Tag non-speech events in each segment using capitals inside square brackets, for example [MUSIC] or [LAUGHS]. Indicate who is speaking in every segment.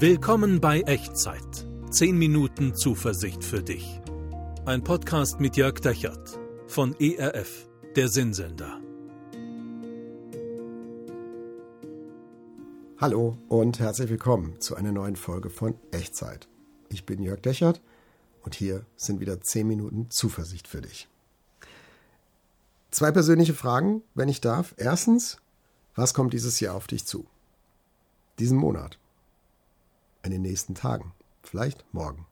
Speaker 1: Willkommen bei Echtzeit. 10 Minuten Zuversicht für dich. Ein Podcast mit Jörg Dechert von ERF, der Sinnsender.
Speaker 2: Hallo und herzlich willkommen zu einer neuen Folge von Echtzeit. Ich bin Jörg Dechert und hier sind wieder 10 Minuten Zuversicht für dich. Zwei persönliche Fragen, wenn ich darf. Erstens, was kommt dieses Jahr auf dich zu? Diesen Monat? In den nächsten Tagen? Vielleicht morgen?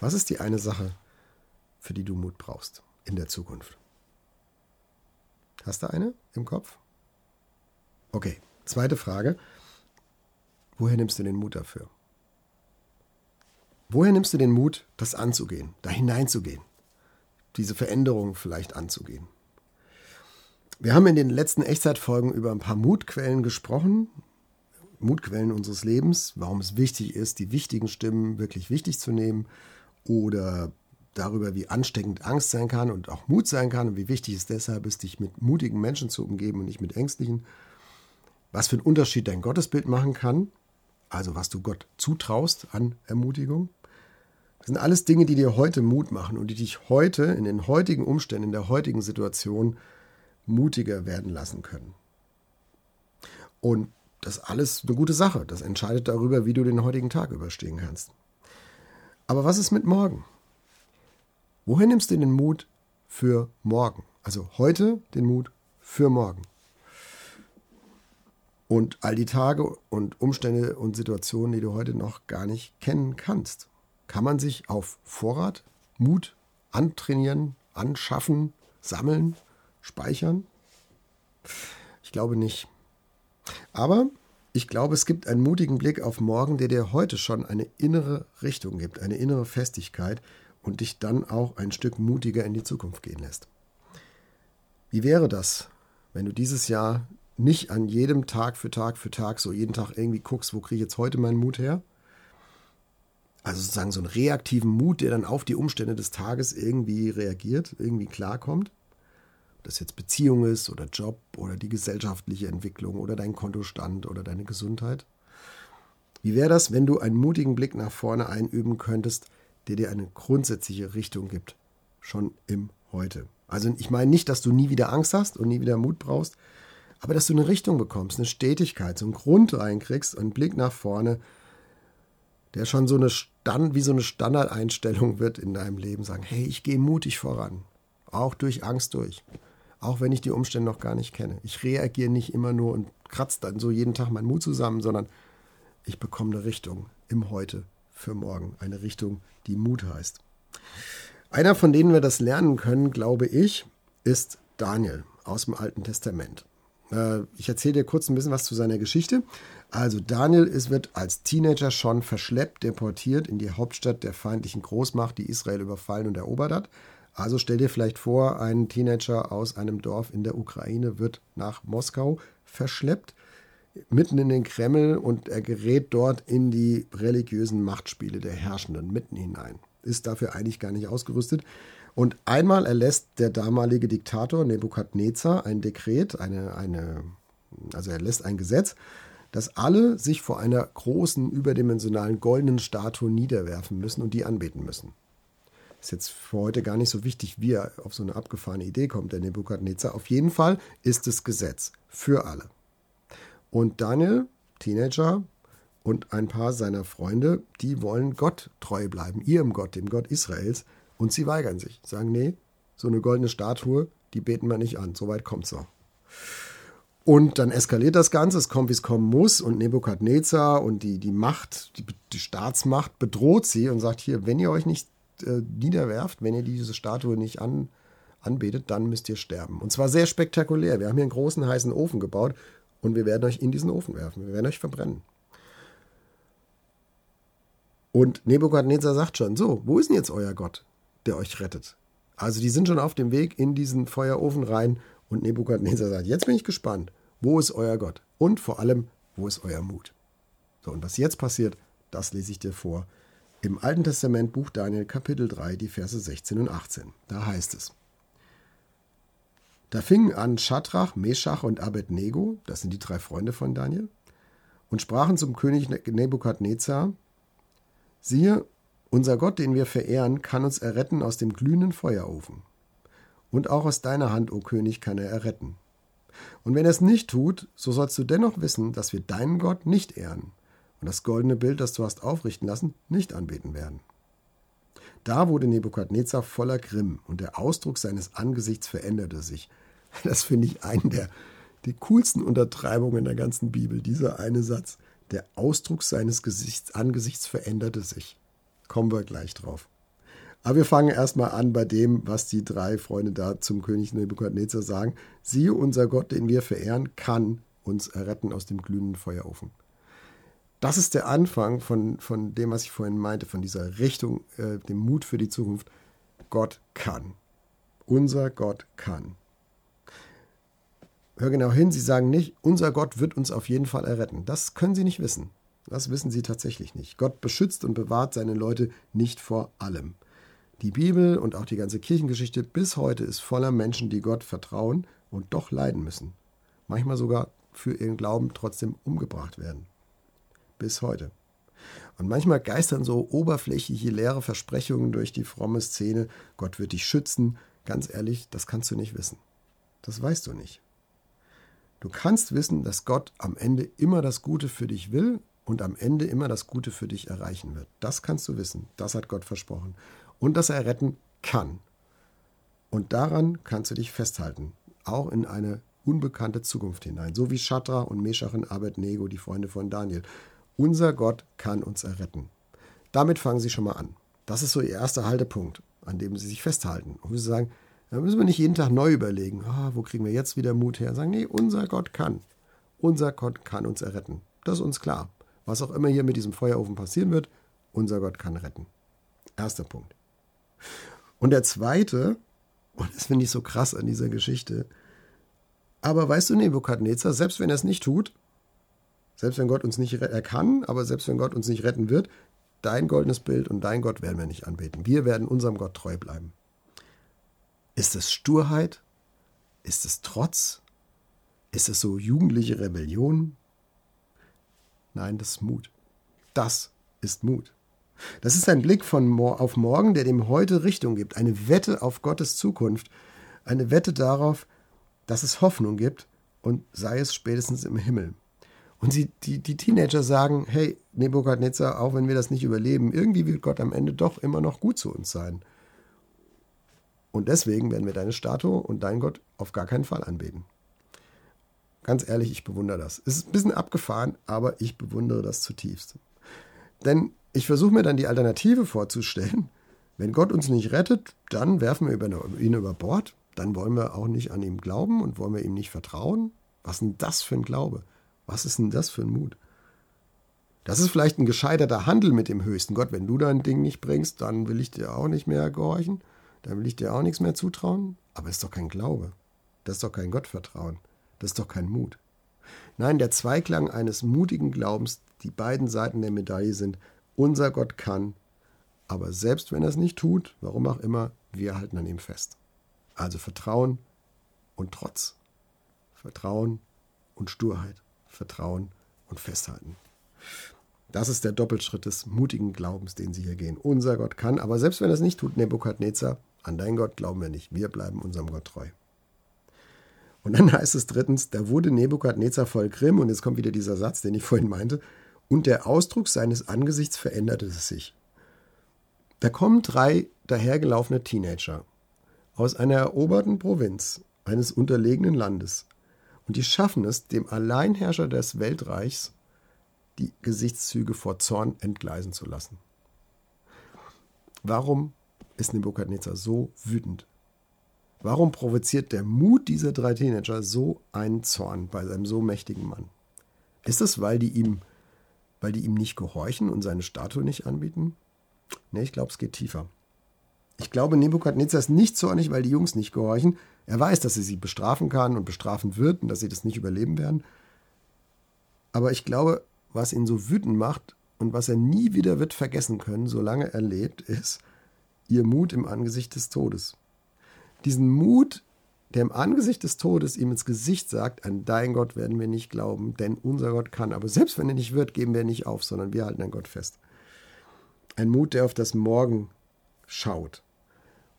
Speaker 2: Was ist die eine Sache, für die du Mut brauchst in der Zukunft? Hast du eine im Kopf? Okay, zweite Frage. Woher nimmst du den Mut dafür? Woher nimmst du den Mut, das anzugehen, da hineinzugehen, diese Veränderung vielleicht anzugehen? Wir haben in den letzten Echtzeitfolgen über ein paar Mutquellen gesprochen, Mutquellen unseres Lebens, warum es wichtig ist, die wichtigen Stimmen wirklich wichtig zu nehmen oder darüber, wie ansteckend Angst sein kann und auch Mut sein kann und wie wichtig es deshalb ist, dich mit mutigen Menschen zu umgeben und nicht mit ängstlichen. Was für einen Unterschied dein Gottesbild machen kann, also was du Gott zutraust an Ermutigung. Das sind alles Dinge, die dir heute Mut machen und die dich heute in den heutigen Umständen, in der heutigen Situation mutiger werden lassen können. Und das ist alles eine gute Sache. Das entscheidet darüber, wie du den heutigen Tag überstehen kannst. Aber was ist mit morgen? Woher nimmst du den Mut für morgen? Also heute den Mut für morgen. Und all die Tage und Umstände und Situationen, die du heute noch gar nicht kennen kannst. Kann man sich auf Vorrat Mut antrainieren, anschaffen, sammeln? speichern? Ich glaube nicht. Aber ich glaube, es gibt einen mutigen Blick auf morgen, der dir heute schon eine innere Richtung gibt, eine innere Festigkeit und dich dann auch ein Stück mutiger in die Zukunft gehen lässt. Wie wäre das, wenn du dieses Jahr nicht an jedem Tag für Tag für Tag so jeden Tag irgendwie guckst, wo kriege ich jetzt heute meinen Mut her? Also sozusagen so einen reaktiven Mut, der dann auf die Umstände des Tages irgendwie reagiert, irgendwie klarkommt das jetzt Beziehung ist oder Job oder die gesellschaftliche Entwicklung oder dein Kontostand oder deine Gesundheit. Wie wäre das, wenn du einen mutigen Blick nach vorne einüben könntest, der dir eine grundsätzliche Richtung gibt, schon im Heute? Also ich meine nicht, dass du nie wieder Angst hast und nie wieder Mut brauchst, aber dass du eine Richtung bekommst, eine Stetigkeit, so einen Grund reinkriegst, einen Blick nach vorne, der schon so eine Stand, wie so eine Standardeinstellung wird in deinem Leben, sagen, hey, ich gehe mutig voran, auch durch Angst durch auch wenn ich die Umstände noch gar nicht kenne. Ich reagiere nicht immer nur und kratze dann so jeden Tag meinen Mut zusammen, sondern ich bekomme eine Richtung im Heute für morgen. Eine Richtung, die Mut heißt. Einer von denen wir das lernen können, glaube ich, ist Daniel aus dem Alten Testament. Äh, ich erzähle dir kurz ein bisschen was zu seiner Geschichte. Also Daniel ist, wird als Teenager schon verschleppt, deportiert in die Hauptstadt der feindlichen Großmacht, die Israel überfallen und erobert hat. Also stell dir vielleicht vor, ein Teenager aus einem Dorf in der Ukraine wird nach Moskau verschleppt, mitten in den Kreml und er gerät dort in die religiösen Machtspiele der Herrschenden mitten hinein. Ist dafür eigentlich gar nicht ausgerüstet. Und einmal erlässt der damalige Diktator Nebukadnezar ein Dekret, eine, eine, also er lässt ein Gesetz, dass alle sich vor einer großen, überdimensionalen goldenen Statue niederwerfen müssen und die anbeten müssen. Ist jetzt für heute gar nicht so wichtig, wie er auf so eine abgefahrene Idee kommt, der Nebukadnezar. Auf jeden Fall ist es Gesetz für alle. Und Daniel, Teenager, und ein paar seiner Freunde, die wollen Gott treu bleiben, ihrem Gott, dem Gott Israels, und sie weigern sich, sagen, nee, so eine goldene Statue, die beten wir nicht an, soweit kommt es noch. Und dann eskaliert das Ganze, es kommt, wie es kommen muss, und Nebukadnezar und die, die Macht, die, die Staatsmacht bedroht sie und sagt hier, wenn ihr euch nicht äh, niederwerft, wenn ihr diese Statue nicht an, anbetet, dann müsst ihr sterben. Und zwar sehr spektakulär. Wir haben hier einen großen heißen Ofen gebaut und wir werden euch in diesen Ofen werfen. Wir werden euch verbrennen. Und Nebukadnezar sagt schon, so, wo ist denn jetzt euer Gott, der euch rettet? Also die sind schon auf dem Weg in diesen Feuerofen rein und Nebukadnezar sagt, jetzt bin ich gespannt, wo ist euer Gott? Und vor allem, wo ist euer Mut? So, und was jetzt passiert, das lese ich dir vor im Alten Testament Buch Daniel Kapitel 3, die Verse 16 und 18. Da heißt es, da fingen an Schadrach, Meschach und Abednego, das sind die drei Freunde von Daniel, und sprachen zum König Nebukadnezar, siehe, unser Gott, den wir verehren, kann uns erretten aus dem glühenden Feuerofen. Und auch aus deiner Hand, o König, kann er erretten. Und wenn er es nicht tut, so sollst du dennoch wissen, dass wir deinen Gott nicht ehren und das goldene Bild, das du hast aufrichten lassen, nicht anbeten werden. Da wurde Nebukadnezar voller Grimm und der Ausdruck seines Angesichts veränderte sich. [LAUGHS] Das finde ich einen der die coolsten Untertreibungen der ganzen Bibel. Dieser eine Satz. Der Ausdruck seines Gesichts, Angesichts veränderte sich. Kommen wir gleich drauf. Aber wir fangen erstmal an bei dem, was die drei Freunde da zum König Nebukadnezar sagen. Siehe, unser Gott, den wir verehren, kann uns erretten aus dem glühenden Feuerofen. Das ist der Anfang von, von dem, was ich vorhin meinte, von dieser Richtung, äh, dem Mut für die Zukunft. Gott kann. Unser Gott kann. Hör genau hin, sie sagen nicht, unser Gott wird uns auf jeden Fall erretten. Das können sie nicht wissen. Das wissen sie tatsächlich nicht. Gott beschützt und bewahrt seine Leute nicht vor allem. Die Bibel und auch die ganze Kirchengeschichte bis heute ist voller Menschen, die Gott vertrauen und doch leiden müssen. Manchmal sogar für ihren Glauben trotzdem umgebracht werden. Bis heute. Und manchmal geistern so oberflächliche leere Versprechungen durch die fromme Szene, Gott wird dich schützen. Ganz ehrlich, das kannst du nicht wissen. Das weißt du nicht. Du kannst wissen, dass Gott am Ende immer das Gute für dich will und am Ende immer das Gute für dich erreichen wird. Das kannst du wissen. Das hat Gott versprochen und dass er retten kann. Und daran kannst du dich festhalten, auch in eine unbekannte Zukunft hinein, so wie Shatra und Meshach und Abednego, die Freunde von Daniel. Unser Gott kann uns erretten. Damit fangen sie schon mal an. Das ist so ihr erster Haltepunkt, an dem sie sich festhalten. Und sie sagen, da müssen wir nicht jeden Tag neu überlegen, ah, wo kriegen wir jetzt wieder Mut her? Sagen, nee, unser Gott kann. Unser Gott kann uns erretten. Das ist uns klar. Was auch immer hier mit diesem Feuerofen passieren wird, unser Gott kann retten. Erster Punkt. Und der zweite, und das finde ich so krass an dieser Geschichte, aber weißt du, Nebukadnezar, selbst wenn er es nicht tut, selbst wenn Gott uns nicht er kann, aber selbst wenn Gott uns nicht retten wird, dein goldenes Bild und dein Gott werden wir nicht anbeten. Wir werden unserem Gott treu bleiben. Ist es Sturheit? Ist es Trotz? Ist es so jugendliche Rebellion? Nein, das ist Mut. Das ist Mut. Das ist ein Blick von auf morgen, der dem heute Richtung gibt, eine Wette auf Gottes Zukunft, eine Wette darauf, dass es Hoffnung gibt und sei es spätestens im Himmel. Und sie, die, die Teenager sagen, hey, Nebukadnezar, auch wenn wir das nicht überleben, irgendwie wird Gott am Ende doch immer noch gut zu uns sein. Und deswegen werden wir deine Statue und deinen Gott auf gar keinen Fall anbeten. Ganz ehrlich, ich bewundere das. Es ist ein bisschen abgefahren, aber ich bewundere das zutiefst. Denn ich versuche mir dann die Alternative vorzustellen. Wenn Gott uns nicht rettet, dann werfen wir ihn über Bord. Dann wollen wir auch nicht an ihm glauben und wollen wir ihm nicht vertrauen. Was ist denn das für ein Glaube? Was ist denn das für ein Mut? Das ist vielleicht ein gescheiterter Handel mit dem höchsten Gott. Wenn du dein Ding nicht bringst, dann will ich dir auch nicht mehr gehorchen. Dann will ich dir auch nichts mehr zutrauen. Aber es ist doch kein Glaube. Das ist doch kein Gottvertrauen. Das ist doch kein Mut. Nein, der Zweiklang eines mutigen Glaubens, die beiden Seiten der Medaille sind, unser Gott kann, aber selbst wenn er es nicht tut, warum auch immer, wir halten an ihm fest. Also Vertrauen und Trotz. Vertrauen und Sturheit. Vertrauen und Festhalten. Das ist der Doppelschritt des mutigen Glaubens, den sie hier gehen. Unser Gott kann, aber selbst wenn er es nicht tut, Nebukadnezar, an dein Gott glauben wir nicht. Wir bleiben unserem Gott treu. Und dann heißt es drittens, da wurde Nebukadnezar voll Grimm, und jetzt kommt wieder dieser Satz, den ich vorhin meinte, und der Ausdruck seines Angesichts veränderte sich. Da kommen drei dahergelaufene Teenager aus einer eroberten Provinz eines unterlegenen Landes, und die schaffen es, dem Alleinherrscher des Weltreichs die Gesichtszüge vor Zorn entgleisen zu lassen. Warum ist Nebukadnezar so wütend? Warum provoziert der Mut dieser drei Teenager so einen Zorn bei einem so mächtigen Mann? Ist es, weil die ihm, weil die ihm nicht gehorchen und seine Statue nicht anbieten? Nee, ich glaube, es geht tiefer. Ich glaube, Nebukadnezar ist nicht zornig, weil die Jungs nicht gehorchen. Er weiß, dass er sie bestrafen kann und bestrafen wird und dass sie das nicht überleben werden. Aber ich glaube, was ihn so wütend macht und was er nie wieder wird vergessen können, solange er lebt, ist ihr Mut im Angesicht des Todes. Diesen Mut, der im Angesicht des Todes ihm ins Gesicht sagt, an dein Gott werden wir nicht glauben, denn unser Gott kann. Aber selbst wenn er nicht wird, geben wir nicht auf, sondern wir halten an Gott fest. Ein Mut, der auf das Morgen schaut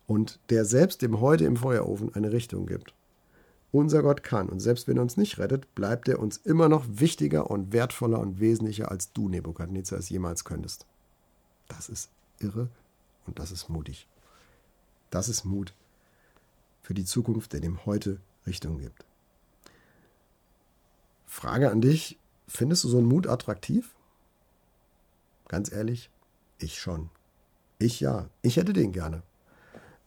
Speaker 2: und der selbst dem Heute im Feuerofen eine Richtung gibt. Unser Gott kann und selbst wenn er uns nicht rettet, bleibt er uns immer noch wichtiger und wertvoller und wesentlicher als du, Nebukadnezar, es jemals könntest. Das ist irre und das ist mutig. Das ist Mut für die Zukunft, der dem Heute Richtung gibt. Frage an dich, findest du so einen Mut attraktiv? Ganz ehrlich, ich schon. Ich ja, ich hätte den gerne.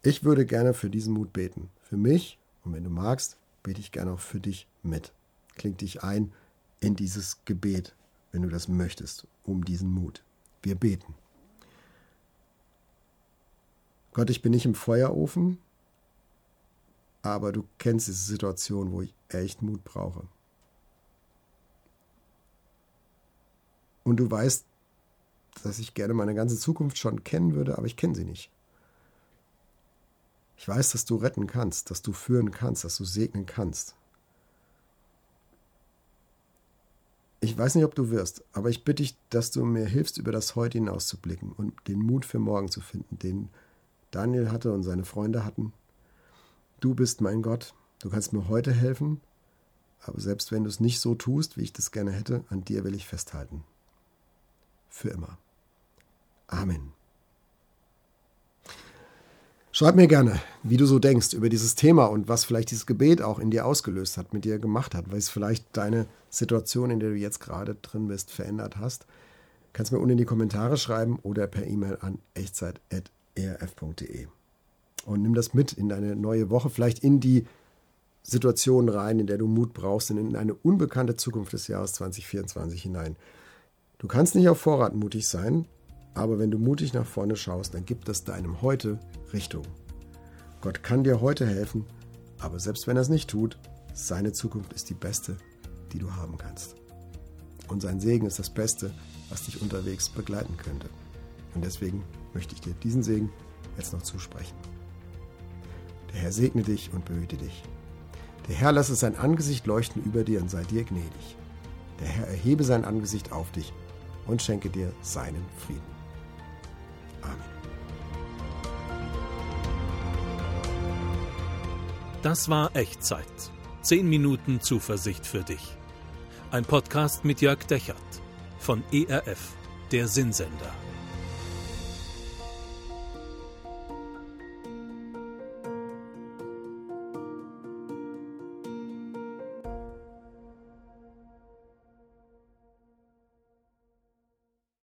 Speaker 2: Ich würde gerne für diesen Mut beten. Für mich und wenn du magst, bete ich gerne auch für dich mit. Kling dich ein in dieses Gebet, wenn du das möchtest, um diesen Mut. Wir beten. Gott, ich bin nicht im Feuerofen, aber du kennst diese Situation, wo ich echt Mut brauche. Und du weißt, dass ich gerne meine ganze Zukunft schon kennen würde, aber ich kenne sie nicht. Ich weiß, dass du retten kannst, dass du führen kannst, dass du segnen kannst. Ich weiß nicht, ob du wirst, aber ich bitte dich, dass du mir hilfst, über das Heute hinauszublicken und den Mut für morgen zu finden, den Daniel hatte und seine Freunde hatten. Du bist mein Gott, du kannst mir heute helfen, aber selbst wenn du es nicht so tust, wie ich das gerne hätte, an dir will ich festhalten. Für immer. Amen. Schreib mir gerne, wie du so denkst über dieses Thema und was vielleicht dieses Gebet auch in dir ausgelöst hat, mit dir gemacht hat, weil es vielleicht deine Situation, in der du jetzt gerade drin bist, verändert hast. Kannst mir unten in die Kommentare schreiben oder per E-Mail an echtzeit.erf.de. Und nimm das mit in deine neue Woche, vielleicht in die Situation rein, in der du Mut brauchst und in eine unbekannte Zukunft des Jahres 2024 hinein. Du kannst nicht auf Vorrat mutig sein, aber wenn du mutig nach vorne schaust, dann gibt es deinem Heute Richtung. Gott kann dir heute helfen, aber selbst wenn er es nicht tut, seine Zukunft ist die beste, die du haben kannst. Und sein Segen ist das Beste, was dich unterwegs begleiten könnte. Und deswegen möchte ich dir diesen Segen jetzt noch zusprechen. Der Herr segne dich und behüte dich. Der Herr lasse sein Angesicht leuchten über dir und sei dir gnädig. Der Herr erhebe sein Angesicht auf dich und schenke dir seinen Frieden. Amen.
Speaker 1: Das war Echtzeit. 10 Minuten Zuversicht für dich. Ein Podcast mit Jörg Dechert von ERF, der Sinnsender.